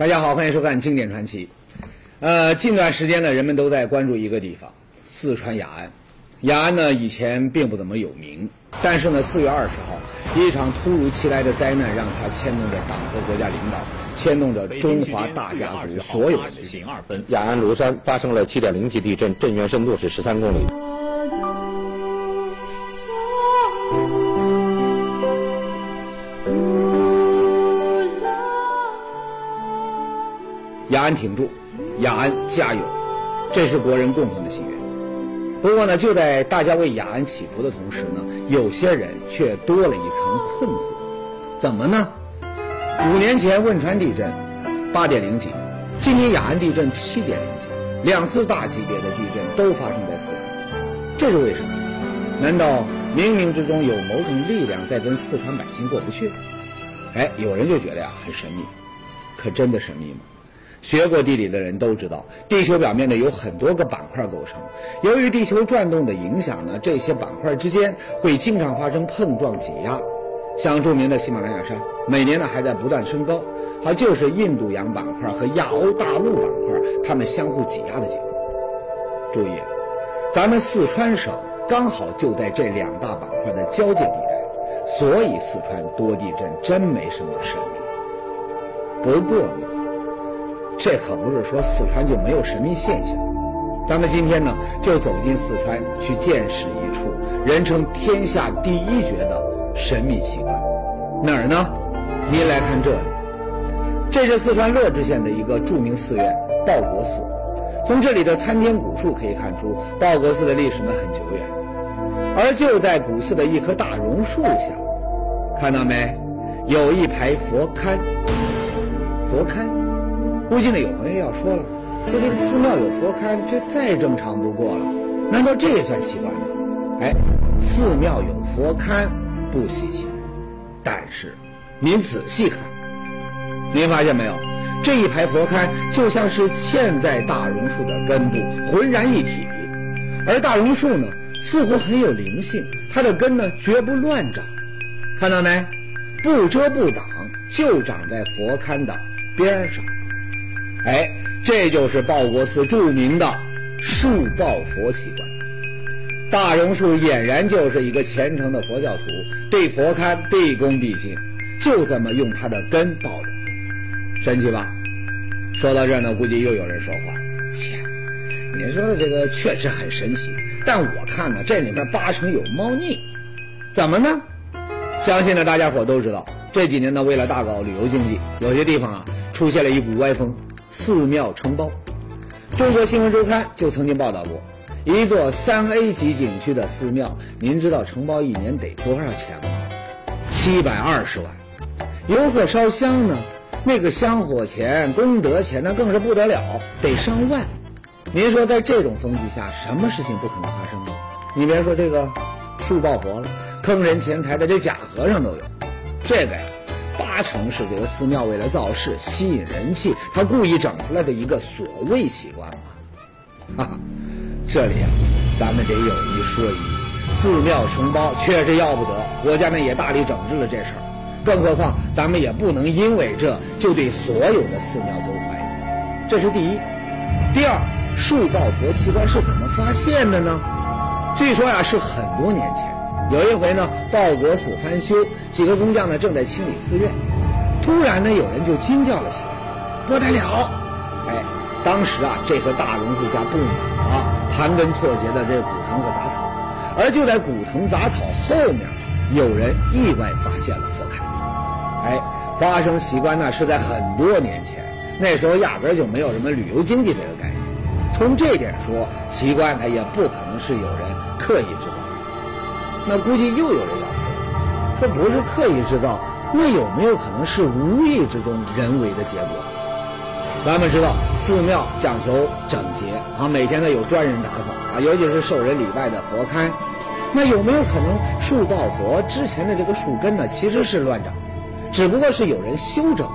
大家好，欢迎收看《经典传奇》。呃，近段时间呢，人们都在关注一个地方——四川雅安。雅安呢，以前并不怎么有名，但是呢，四月二十号，一场突如其来的灾难，让它牵动着党和国家领导，牵动着中华大家族所有人的心。二分，雅安芦山发生了七点零级地震，震源深度是十三公里。雅安挺住，雅安加油，这是国人共同的心愿。不过呢，就在大家为雅安祈福的同时呢，有些人却多了一层困惑。怎么呢？五年前汶川地震八点零级，今年雅安地震七点零级，两次大级别的地震都发生在四川，这是为什么？难道冥冥之中有某种力量在跟四川百姓过不去？哎，有人就觉得呀很神秘，可真的神秘吗？学过地理的人都知道，地球表面呢有很多个板块构成。由于地球转动的影响呢，这些板块之间会经常发生碰撞挤压。像著名的喜马拉雅山，每年呢还在不断升高，它就是印度洋板块和亚欧大陆板块它们相互挤压的结果。注意，咱们四川省刚好就在这两大板块的交界地带，所以四川多地震真没什么神秘。不过呢。这可不是说四川就没有神秘现象，咱们今天呢就走进四川去见识一处人称天下第一绝的神秘奇观，哪儿呢？您来看这里，这是四川乐至县的一个著名寺院报国寺。从这里的参天古树可以看出，报国寺的历史呢很久远。而就在古寺的一棵大榕树下，看到没？有一排佛龛，佛龛。估计呢，有朋友要说了，说这个寺庙有佛龛，这再正常不过了，难道这也算奇怪吗？哎，寺庙有佛龛不稀奇，但是您仔细看，您发现没有？这一排佛龛就像是嵌在大榕树的根部，浑然一体。而大榕树呢，似乎很有灵性，它的根呢绝不乱长，看到没？不遮不挡，就长在佛龛的边上。哎，这就是报国寺著名的树报佛奇观。大榕树俨然就是一个虔诚的佛教徒，对佛龛毕恭毕敬，就这么用它的根抱着，神奇吧？说到这儿呢，估计又有人说话：“切，你说的这个确实很神奇，但我看呢，这里面八成有猫腻。怎么呢？相信呢，大家伙都知道，这几年呢，为了大搞旅游经济，有些地方啊，出现了一股歪风。”寺庙承包，中国新闻周刊就曾经报道过，一座三 A 级景区的寺庙，您知道承包一年得多少钱吗？七百二十万。游客烧香呢，那个香火钱、功德钱，那更是不得了，得上万。您说在这种风气下，什么事情不可能发生呢？你别说这个树报佛了，坑人钱财的这假和尚都有。这个呀。八成是这个寺庙为了造势、吸引人气，他故意整出来的一个所谓奇观吧。哈哈，这里啊，咱们得有一说一，寺庙承包确实要不得，国家呢也大力整治了这事儿。更何况咱们也不能因为这就对所有的寺庙都怀疑，这是第一。第二，树报佛奇观是怎么发现的呢？据说呀，是很多年前。有一回呢，报国寺翻修，几个工匠呢正在清理寺院，突然呢有人就惊叫了起来：“不得了！”哎，当时啊这棵大榕树下布满了盘根错节的这古藤和杂草，而就在古藤杂草后面，有人意外发现了佛龛。哎，发生奇观呢是在很多年前，那时候压根就没有什么旅游经济这个概念。从这点说，奇观它也不可能是有人刻意制造的。那估计又有人要说，这不是刻意制造，那有没有可能是无意之中人为的结果？咱们知道寺庙讲求整洁啊，每天呢有专人打扫啊，尤其是受人礼拜的佛龛，那有没有可能树报佛之前的这个树根呢其实是乱长，只不过是有人修整了，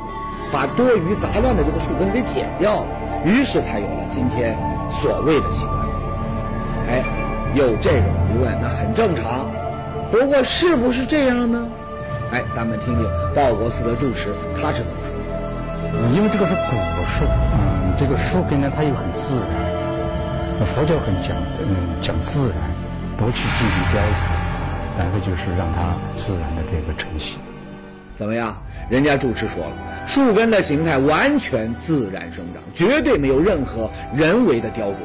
把多余杂乱的这个树根给剪掉了，于是才有了今天所谓的奇观。哎。有这种疑问，那很正常。不过，是不是这样呢？哎，咱们听听报国寺的住持他是怎么说的。因为这个是古树，嗯，这个树根呢它又很自然，佛教很讲嗯讲自然，不去进行雕琢，然后就是让它自然的这个成型。怎么样？人家住持说了，树根的形态完全自然生长，绝对没有任何人为的雕琢。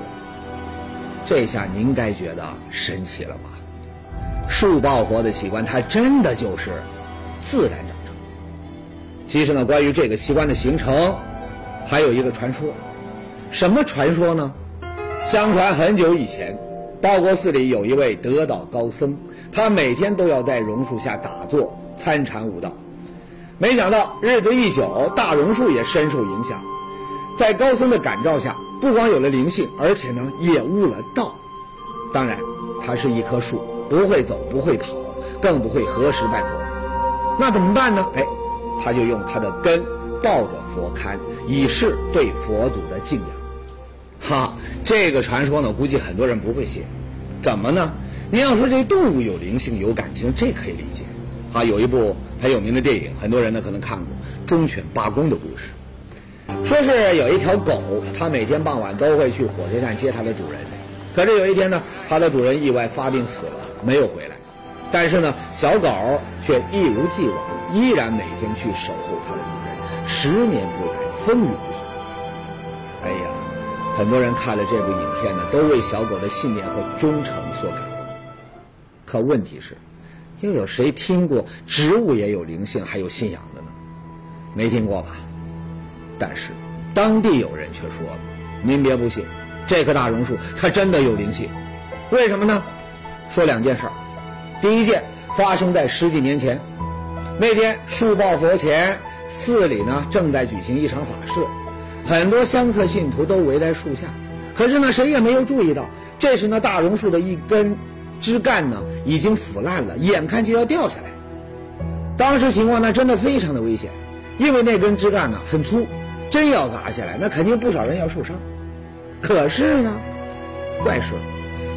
这下您该觉得神奇了吧？树抱佛的奇观，它真的就是自然长成。其实呢，关于这个器官的形成，还有一个传说。什么传说呢？相传很久以前，报国寺里有一位得道高僧，他每天都要在榕树下打坐参禅悟道。没想到日子一久，大榕树也深受影响，在高僧的感召下，不光有了灵性，而且呢也悟了道。当然，它是一棵树，不会走，不会跑，更不会何时拜佛。那怎么办呢？哎，他就用他的根抱着佛龛，以示对佛祖的敬仰。哈，这个传说呢，估计很多人不会信。怎么呢？您要说这动物有灵性、有感情，这可以理解。啊，有一部很有名的电影，很多人呢可能看过《忠犬八公》的故事。说是有一条狗，它每天傍晚都会去火车站接它的主人。可是有一天呢，它的主人意外发病死了，没有回来。但是呢，小狗却一如既往，依然每天去守护它的主人，十年不改，风雨无阻。哎呀，很多人看了这部影片呢，都为小狗的信念和忠诚所感动。可问题是。又有谁听过植物也有灵性，还有信仰的呢？没听过吧？但是当地有人却说了：“您别不信，这棵大榕树它真的有灵性。为什么呢？说两件事儿。第一件发生在十几年前，那天树抱佛前，寺里呢正在举行一场法事，很多香客信徒都围在树下，可是呢谁也没有注意到，这时那大榕树的一根。”枝干呢已经腐烂了，眼看就要掉下来。当时情况呢真的非常的危险，因为那根枝干呢很粗，真要砸下来，那肯定不少人要受伤。可是呢，怪事，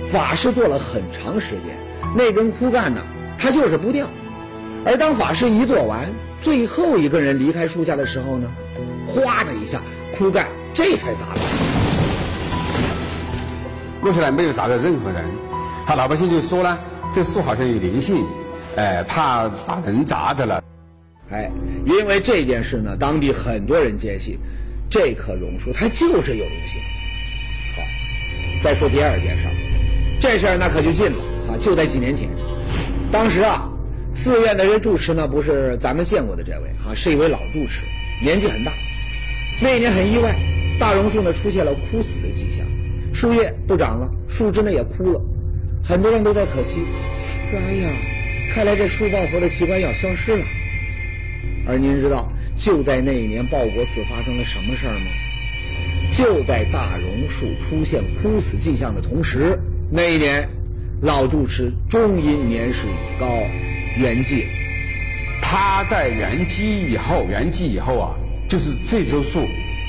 法事做了很长时间，那根枯干呢它就是不掉。而当法师一做完，最后一个人离开树下的时候呢，哗的一下，枯干这才砸了，落下来没有砸到任何人。他老百姓就说呢，这树好像有灵性，哎，怕把人砸着了。哎，因为这件事呢，当地很多人坚信，这棵榕树它就是有灵性。好，再说第二件事儿，这事儿那可就近了就在几年前，当时啊，寺院的这住持呢，不是咱们见过的这位啊，是一位老住持，年纪很大。那一年很意外，大榕树呢出现了枯死的迹象，树叶不长了，树枝呢也枯了。很多人都在可惜，说：“哎呀，看来这树报佛的奇观要消失了。”而您知道，就在那一年，报国寺发生了什么事儿吗？就在大榕树出现枯死迹象的同时，那一年，老住持终因年事已高，圆寂。他在圆寂以后，圆寂以后啊，就是这株树，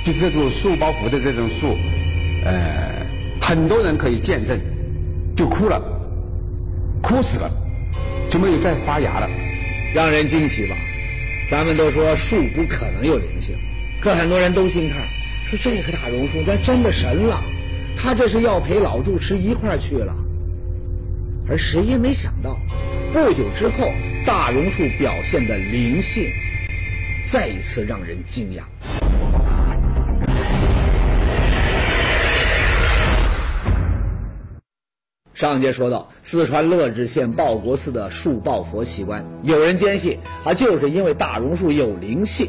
就是这株树包佛的这种树，呃，很多人可以见证。就枯了，枯死了，就没有再发芽了，让人惊奇吧？咱们都说树不可能有灵性，可很多人都惊叹，说这棵大榕树咱真的神了，他这是要陪老住持一块儿去了。而谁也没想到，不久之后，大榕树表现的灵性，再一次让人惊讶。上节说到，四川乐至县报国寺的树抱佛奇观，有人坚信啊，就是因为大榕树有灵性。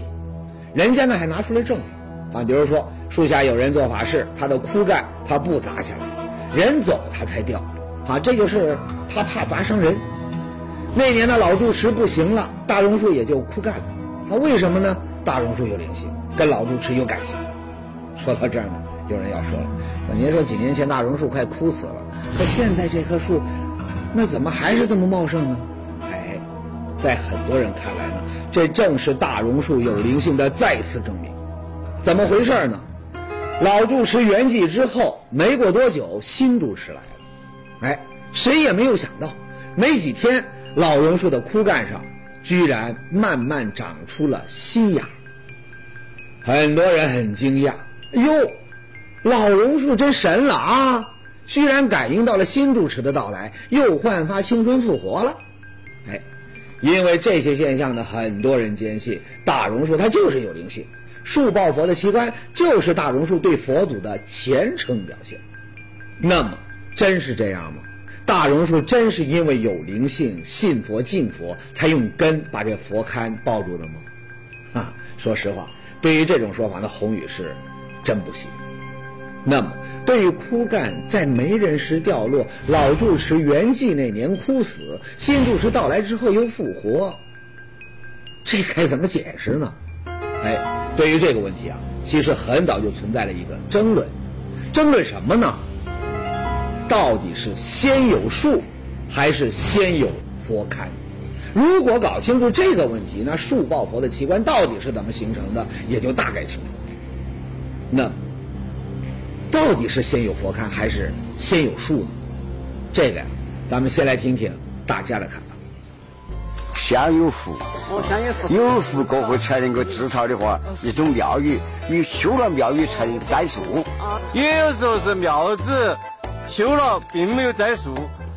人家呢还拿出了证据啊，比如说树下有人做法事，它的枯干它不砸下来，人走它才掉，啊，这就是他怕砸伤人。那年的老住持不行了，大榕树也就枯干了。他为什么呢？大榕树有灵性，跟老住持有感情。说到这儿呢，有人要说了，您说几年前大榕树快枯死了。可现在这棵树，那怎么还是这么茂盛呢？哎，在很多人看来呢，这正是大榕树有灵性的再次证明。怎么回事呢？老住持圆寂之后，没过多久，新住持来了。哎，谁也没有想到，没几天，老榕树的枯干上居然慢慢长出了新芽。很多人很惊讶，哟，老榕树真神了啊！居然感应到了新住持的到来，又焕发青春复活了。哎，因为这些现象呢，很多人坚信大榕树它就是有灵性，树报佛的奇观就是大榕树对佛祖的虔诚表现。那么，真是这样吗？大榕树真是因为有灵性、信佛敬佛，才用根把这佛龛抱住的吗？啊，说实话。对于这种说法，那宏宇是真不信。那么，对于枯干在没人时掉落，老住持圆寂那年枯死，新住持到来之后又复活，这该怎么解释呢？哎，对于这个问题啊，其实很早就存在了一个争论。争论什么呢？到底是先有树，还是先有佛龛？如果搞清楚这个问题，那树抱佛的奇观到底是怎么形成的，也就大概清楚。那到底是先有佛龛还是先有树呢？这个呀，咱们先来听听大家的看法。先有佛，哦，先有佛，有佛过后才能够制造的话，一种庙宇，你修了庙宇才能栽树。也有时候是庙子修了，并没有栽树。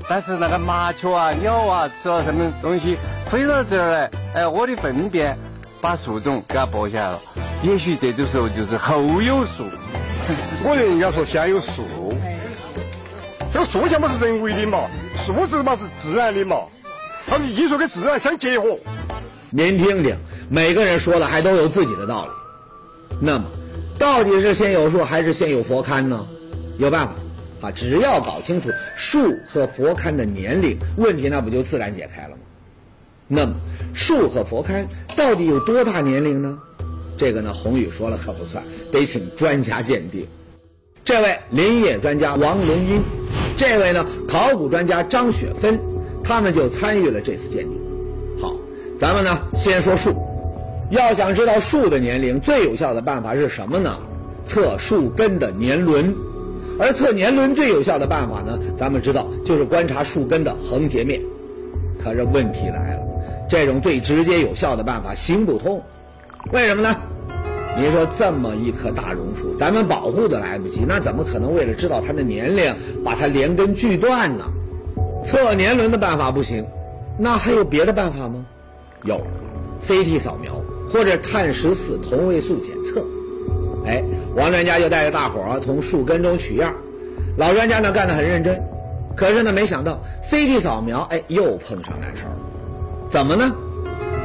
但是那个麻雀啊、鸟啊吃了什么东西飞到这儿来，哎，我的粪便把树种给它剥下来了。也许这种时候就是后有树。我觉得应该说先有树，这个树像嘛是人为的嘛，树子嘛是自然的嘛，它是艺术跟自然相结合。您听听，每个人说的还都有自己的道理。那么，到底是先有树还是先有佛龛呢？有办法。啊，只要搞清楚树和佛龛的年龄，问题那不就自然解开了吗？那么，树和佛龛到底有多大年龄呢？这个呢，宏宇说了可不算，得请专家鉴定。这位林业专家王龙英，这位呢考古专家张雪芬，他们就参与了这次鉴定。好，咱们呢先说树，要想知道树的年龄，最有效的办法是什么呢？测树根的年轮。而测年轮最有效的办法呢，咱们知道就是观察树根的横截面。可是问题来了，这种最直接有效的办法行不通。为什么呢？您说这么一棵大榕树，咱们保护都来不及，那怎么可能为了知道它的年龄，把它连根锯断呢？测年轮的办法不行，那还有别的办法吗？有，CT 扫描或者碳十四同位素检测。哎，王专家就带着大伙儿从树根中取样，老专家呢干得很认真，可是呢没想到 CT 扫描，哎又碰上难事儿。怎么呢？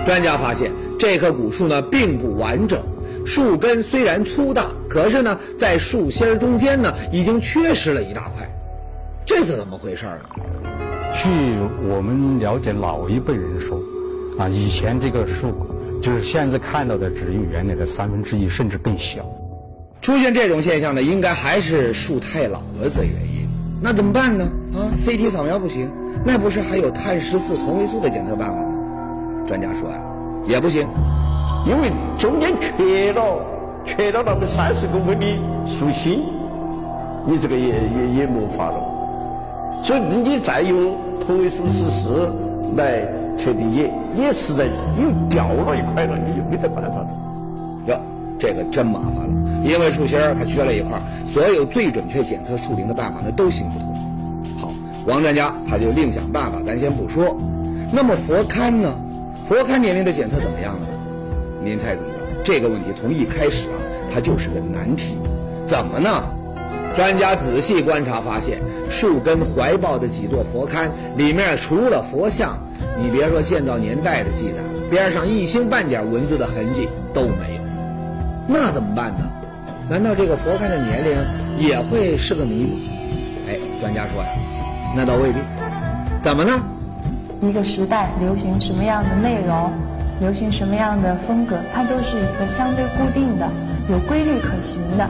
专家发现这棵古树呢并不完整，树根虽然粗大，可是呢在树心中间呢已经缺失了一大块，这是怎么回事儿呢？据我们了解，老一辈人说，啊以前这个树就是现在看到的只有原来的三分之一甚至更小。出现这种现象呢，应该还是树太老了的原因。那怎么办呢？啊，CT 扫描不行，那不是还有碳十四同位素的检测办法吗？专家说呀，也不行，因为中间缺了，缺了那么三十公分的树心，你这个也也也没法了。所以你再用同位素十四来测定，也也实在又掉了一块了，你就没得办法了。哟，这个真麻烦了。因为树心儿它缺了一块，所有最准确检测树龄的办法呢都行不通。好，王专家他就另想办法，咱先不说。那么佛龛呢？佛龛年龄的检测怎么样呢？您猜怎么着？这个问题从一开始啊，它就是个难题。怎么呢？专家仔细观察发现，树根怀抱的几座佛龛里面，除了佛像，你别说建造年代的记载，边上一星半点文字的痕迹都没有。那怎么办呢？难道这个佛龛的年龄也会是个谜吗？哎，专家说呀，那倒未必。怎么呢？一个时代流行什么样的内容，流行什么样的风格，它都是一个相对固定的、有规律可循的。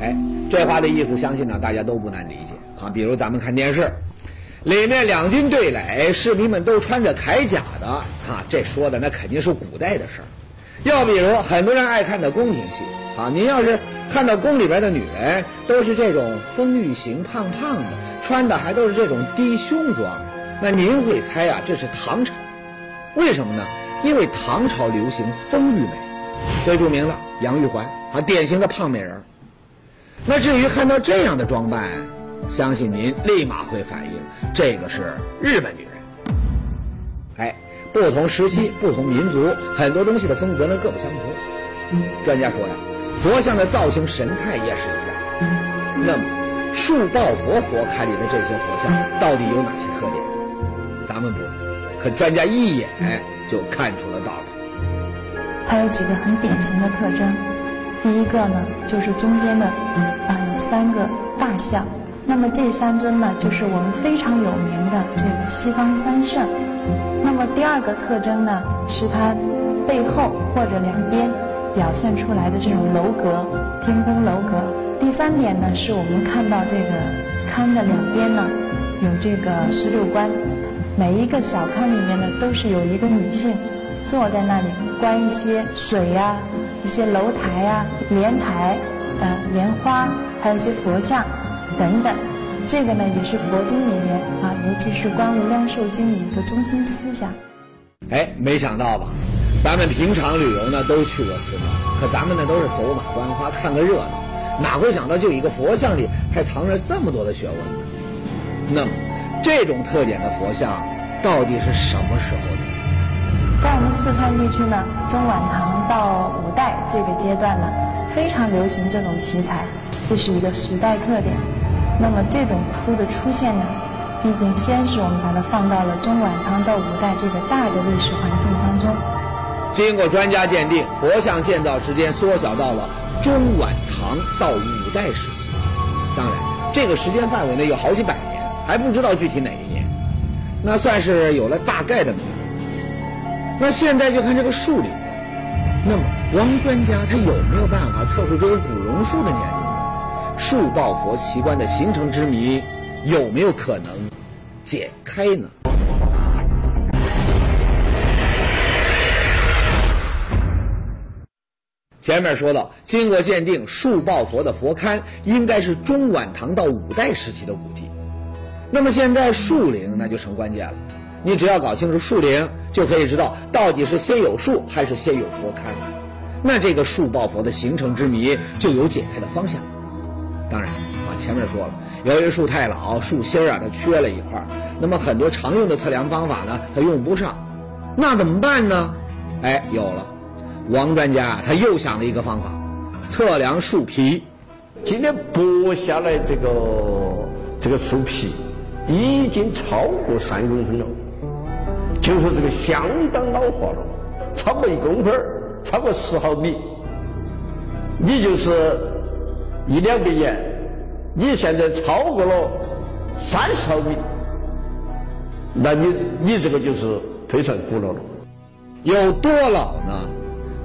哎，这话的意思，相信呢大家都不难理解啊。比如咱们看电视，里面两军对垒，士兵们都穿着铠甲的啊，这说的那肯定是古代的事儿。又比如很多人爱看的宫廷戏。啊，您要是看到宫里边的女人都是这种丰腴型、胖胖的，穿的还都是这种低胸装，那您会猜啊，这是唐朝。为什么呢？因为唐朝流行丰腴美，最著名的杨玉环啊，典型的胖美人。那至于看到这样的装扮，相信您立马会反应，这个是日本女人。哎，不同时期、不同民族，很多东西的风格呢各不相同。专家说呀，佛像的造型神态也是一样。那么，树抱佛佛龛里的这些佛像到底有哪些特点？咱们不懂，可专家一眼就看出了道理。它有几个很典型的特征。第一个呢，就是中间的啊有三个大象。那么这三尊呢，就是我们非常有名的这个西方三圣。那么第二个特征呢，是它背后或者两边表现出来的这种楼阁，天宫楼阁。第三点呢，是我们看到这个龛的两边呢，有这个十六观，每一个小龛里面呢，都是有一个女性坐在那里，观一些水呀、一些楼台呀、莲台、呃莲花，还有一些佛像等等。这个呢，也是佛经里面啊，尤其是《观无量寿经》里一个中心思想。哎，没想到吧？咱们平常旅游呢，都去过寺庙，可咱们呢都是走马观花，看个热闹。哪会想到，就一个佛像里还藏着这么多的学问呢？那么，这种特点的佛像到底是什么时候的？在我们四川地区呢，中晚唐到五代这个阶段呢，非常流行这种题材，这是一个时代特点。那么，这种窟的出现呢，毕竟先是我们把它放到了中晚唐到五代这个大的历史环境当中。经过专家鉴定，佛像建造时间缩小到了。中晚唐到五代时期，当然这个时间范围呢有好几百年，还不知道具体哪一年，那算是有了大概的。那现在就看这个树龄，那么王专家他有没有办法测出这个古榕树的年龄呢？树抱佛奇观的形成之谜有没有可能解开呢？前面说到，经过鉴定，树抱佛的佛龛应该是中晚唐到五代时期的古迹。那么现在树龄那就成关键了。你只要搞清楚树龄，就可以知道到底是先有树还是先有佛龛。那这个树抱佛的形成之谜就有解开的方向。当然啊，前面说了，由于树太老，树心儿啊它缺了一块，那么很多常用的测量方法呢它用不上，那怎么办呢？哎，有了。王专家他又想了一个方法，测量树皮。今天剥下来这个这个树皮已经超过三公分了，就说这个相当老化了，超过一公分超过十毫米，你就是一两百年，你现在超过了三十毫米，那你你这个就是非常古老了。有多老呢？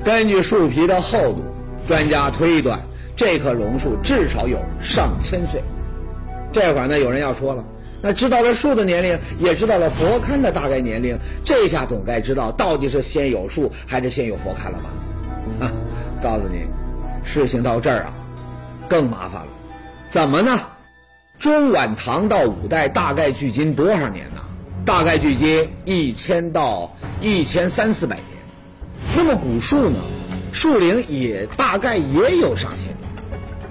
根据树皮的厚度，专家推断，这棵榕树至少有上千岁。这会儿呢，有人要说了，那知道了树的年龄，也知道了佛龛的大概年龄，这下总该知道到底是先有树还是先有佛龛了吧？啊，告诉你，事情到这儿啊，更麻烦了。怎么呢？中晚唐到五代大概距今多少年呢？大概距今一千到一千三四百年。那么古树呢，树龄也大概也有上千年，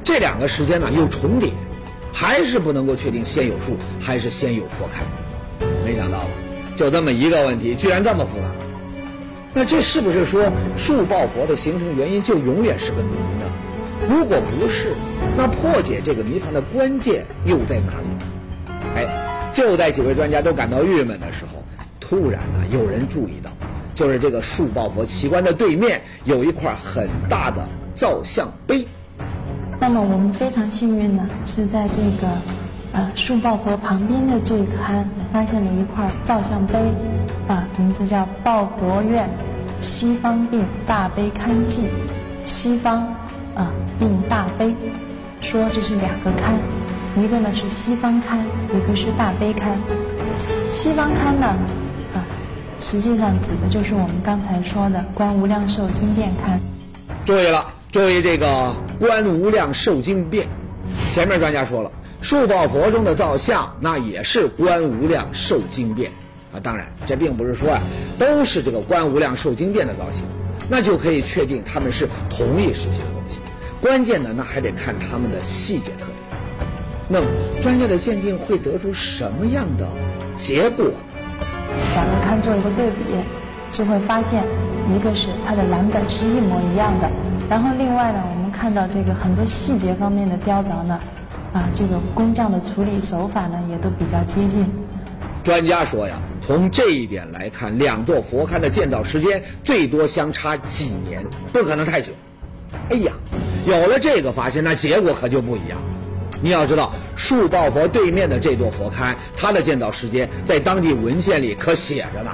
这两个时间呢又重叠，还是不能够确定先有树还是先有佛龛。没想到吧，就这么一个问题，居然这么复杂。那这是不是说树抱佛的形成原因就永远是个谜呢？如果不是，那破解这个谜团的关键又在哪里呢？哎，就在几位专家都感到郁闷的时候，突然呢有人注意到。就是这个树抱佛奇观的对面有一块很大的造像碑。那么我们非常幸运呢，是在这个呃树抱佛旁边的这一龛发现了一块造像碑，啊，名字叫抱佛院西方并大悲龛记，西方啊并大悲，说这是两个龛，一个呢是西方龛，一个是大悲龛。西方龛呢？实际上指的就是我们刚才说的《观无量寿经变龛。注意了，注意这个《观无量寿经变。前面专家说了，树抱佛中的造像，那也是《观无量寿经变啊。当然，这并不是说啊，都是这个《观无量寿经变的造型。那就可以确定他们是同一时期的东西。关键呢，那还得看他们的细节特点。那么，专家的鉴定会得出什么样的结果呢？两个看做一个对比，就会发现，一个是它的蓝本是一模一样的，然后另外呢，我们看到这个很多细节方面的雕凿呢，啊，这个工匠的处理手法呢，也都比较接近。专家说呀，从这一点来看，两座佛龛的建造时间最多相差几年，不可能太久。哎呀，有了这个发现，那结果可就不一样。你要知道，树抱佛对面的这座佛龛，它的建造时间在当地文献里可写着呢。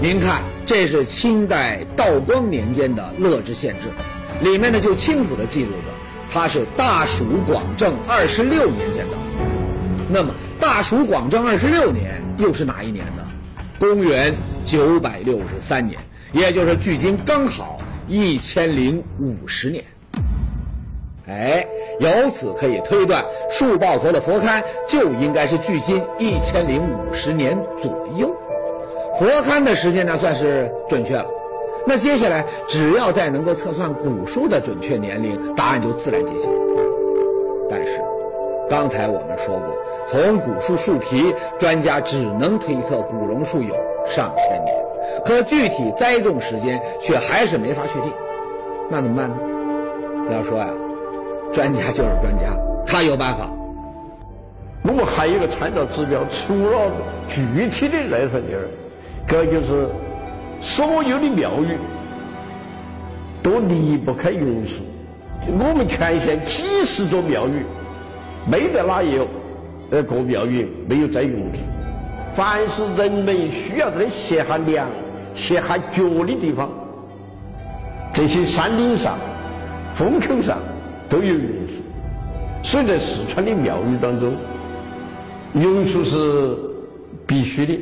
您看，这是清代道光年间的乐知县志，里面呢就清楚地记录着，它是大蜀广正二十六年建造。那么，大蜀广正二十六年又是哪一年呢？公元九百六十三年，也就是距今刚好一千零五十年。哎，由此可以推断，树抱佛的佛龛就应该是距今一千零五十年左右。佛龛的时间呢，算是准确了。那接下来，只要再能够测算古树的准确年龄，答案就自然揭晓。但是，刚才我们说过，从古树树皮，专家只能推测古榕树有上千年，可具体栽种时间却还是没法确定。那怎么办呢？要说呀。专家就是专家，他有办法。我们还有一个参照指标，除了具体的那份地儿，这就是所有的庙宇都离不开榕树。我们全县几十座庙宇，没得哪有那个庙宇没有栽榕树。凡是人们需要的歇下凉、歇下脚的地方，这些山顶上、风口上。都有榕树，所以在四川的庙宇当中，榕树是必须的。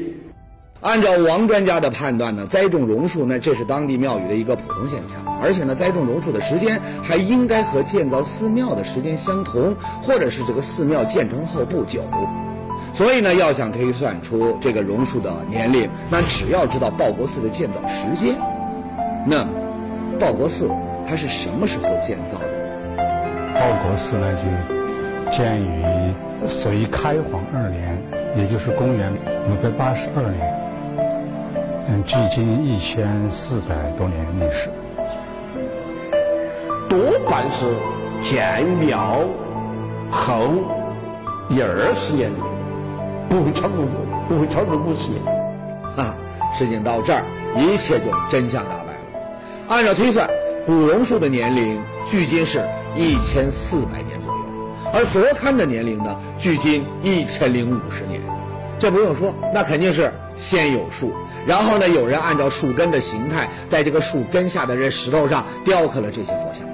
按照王专家的判断呢，栽种榕树呢，这是当地庙宇的一个普通现象，而且呢，栽种榕树的时间还应该和建造寺庙的时间相同，或者是这个寺庙建成后不久。所以呢，要想推算出这个榕树的年龄，那只要知道报国寺的建造时间。那，报国寺它是什么时候建造的？报国寺呢，就建于隋开皇二年，也就是公元五百八十二年，嗯，距今一千四百多年历史。多半是建庙后一二十年，不会超过不会超过五十年。哈，事情到这儿，一切就真相大白了。按照推算。古榕树的年龄距今是一千四百年左右，而佛龛的年龄呢，距今一千零五十年。这不用说，那肯定是先有树，然后呢，有人按照树根的形态，在这个树根下的这石头上雕刻了这些佛像，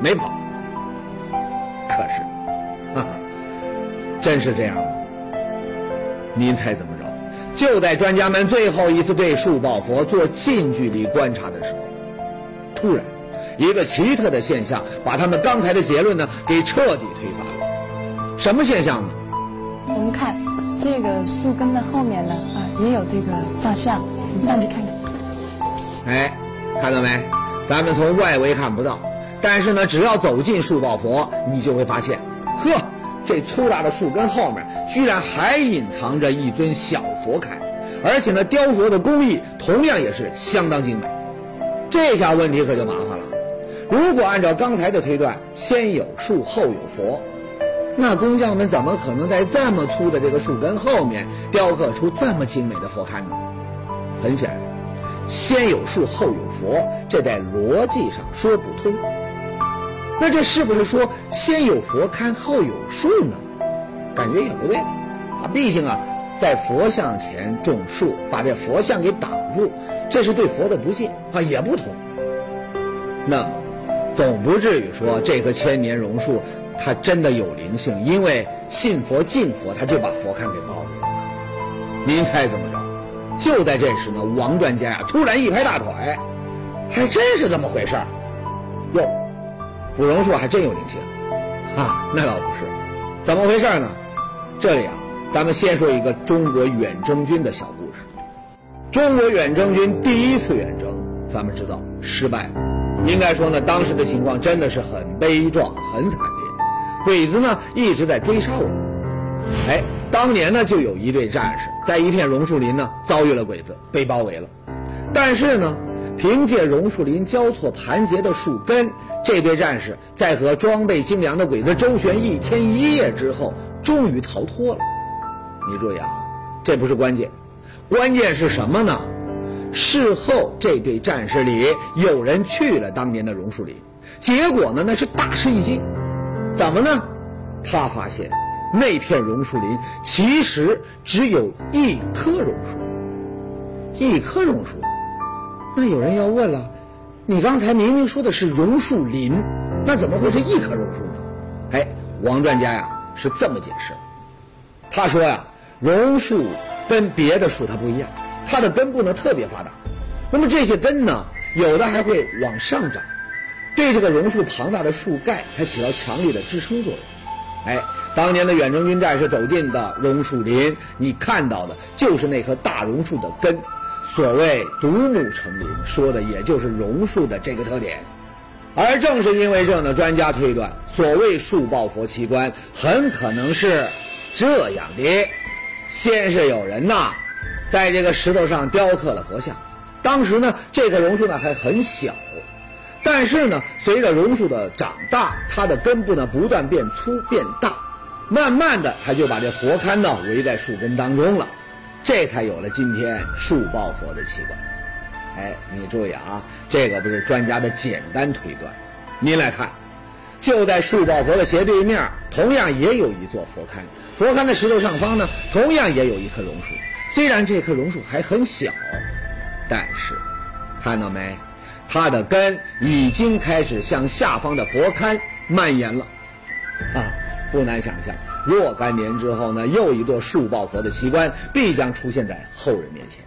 没跑。可是，哈哈，真是这样吗？您猜怎么着？就在专家们最后一次对树抱佛做近距离观察的时候，突然。一个奇特的现象，把他们刚才的结论呢给彻底推翻了。什么现象呢？我们看这个树根的后面呢，啊，也有这个造像，你上去看看。哎，看到没？咱们从外围看不到，但是呢，只要走进树抱佛，你就会发现，呵，这粗大的树根后面居然还隐藏着一尊小佛龛，而且呢，雕琢的工艺同样也是相当精美。这下问题可就麻烦了。如果按照刚才的推断，先有树后有佛，那工匠们怎么可能在这么粗的这个树根后面雕刻出这么精美的佛龛呢？很显然，先有树后有佛，这在逻辑上说不通。那这是不是说先有佛龛后有树呢？感觉也不对啊！毕竟啊，在佛像前种树，把这佛像给挡住，这是对佛的不敬啊，也不同。那么。总不至于说这棵千年榕树它真的有灵性，因为信佛敬佛，他就把佛龛给包住了。您猜怎么着？就在这时呢，王专家呀突然一拍大腿，还真是这么回事儿。哟，古榕树还真有灵性啊？那倒不是，怎么回事呢？这里啊，咱们先说一个中国远征军的小故事。中国远征军第一次远征。咱们知道失败了。应该说呢，当时的情况真的是很悲壮、很惨烈。鬼子呢一直在追杀我们。哎，当年呢就有一队战士在一片榕树林呢遭遇了鬼子，被包围了。但是呢，凭借榕树林交错盘结的树根，这队战士在和装备精良的鬼子周旋一天一夜之后，终于逃脱了。你注意啊，这不是关键，关键是什么呢？事后这对战士里有人去了当年的榕树林，结果呢那是大吃一惊。怎么呢？他发现那片榕树林其实只有一棵榕树，一棵榕树。那有人要问了，你刚才明明说的是榕树林，那怎么会是一棵榕树呢？哎，王专家呀是这么解释的，他说呀，榕树跟别的树它不一样，它的根部呢特别发达，那么这些根呢，有的还会往上长，对这个榕树庞大的树干，它起到强力的支撑作用。哎，当年的远征军战士走进的榕树林，你看到的就是那棵大榕树的根。所谓独木成林，说的也就是榕树的这个特点。而正是因为这呢，专家推断，所谓树抱佛奇观，很可能是这样的：先是有人呐，在这个石头上雕刻了佛像。当时呢，这棵榕树呢还很小，但是呢，随着榕树的长大，它的根部呢不断变粗变大，慢慢的，它就把这佛龛呢围在树根当中了。这才有了今天树抱佛的奇观。哎，你注意啊，这个不是专家的简单推断。您来看，就在树抱佛的斜对面，同样也有一座佛龛。佛龛的石头上方呢，同样也有一棵榕树。虽然这棵榕树还很小，但是看到没，它的根已经开始向下方的佛龛蔓延了。啊，不难想象。若干年之后呢，又一座树抱佛的奇观必将出现在后人面前。